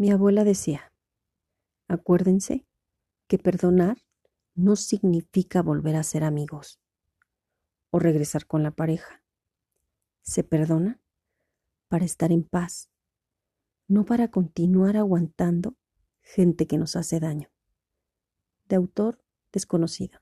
Mi abuela decía, acuérdense que perdonar no significa volver a ser amigos o regresar con la pareja. Se perdona para estar en paz, no para continuar aguantando gente que nos hace daño. De autor desconocido.